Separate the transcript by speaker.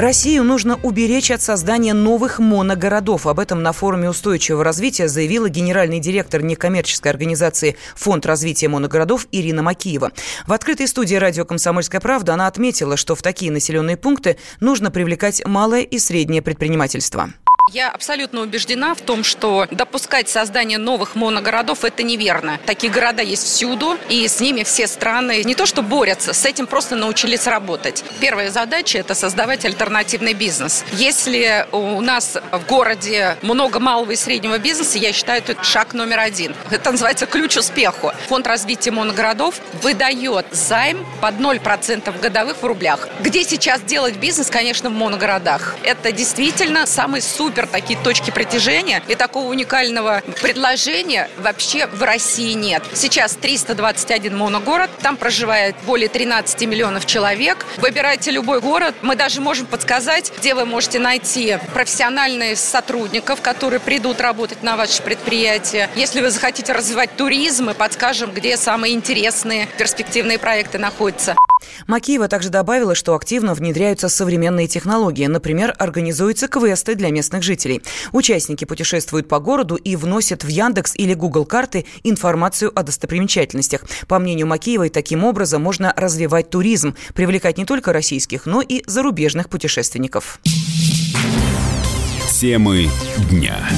Speaker 1: Россию нужно уберечь от создания новых моногородов. Об этом на форуме устойчивого развития заявила генеральный директор некоммерческой организации «Фонд развития моногородов» Ирина Макиева. В открытой студии радио «Комсомольская правда» она отметила, что в такие населенные пункты нужно привлекать малое и среднее предпринимательство.
Speaker 2: Я абсолютно убеждена в том, что допускать создание новых моногородов – это неверно. Такие города есть всюду, и с ними все страны не то что борются, с этим просто научились работать. Первая задача – это создавать альтернативный бизнес. Если у нас в городе много малого и среднего бизнеса, я считаю, это шаг номер один. Это называется ключ успеху. Фонд развития моногородов выдает займ под 0% годовых в рублях. Где сейчас делать бизнес, конечно, в моногородах. Это действительно самый супер супер такие точки притяжения. И такого уникального предложения вообще в России нет. Сейчас 321 моногород, там проживает более 13 миллионов человек. Выбирайте любой город, мы даже можем подсказать, где вы можете найти профессиональных сотрудников, которые придут работать на ваше предприятие. Если вы захотите развивать туризм, мы подскажем, где самые интересные перспективные проекты находятся.
Speaker 1: Макиева также добавила, что активно внедряются современные технологии. Например, организуются квесты для местных жителей. Участники путешествуют по городу и вносят в Яндекс или Google карты информацию о достопримечательностях. По мнению Макиевой, таким образом можно развивать туризм, привлекать не только российских, но и зарубежных путешественников.
Speaker 3: Темы дня.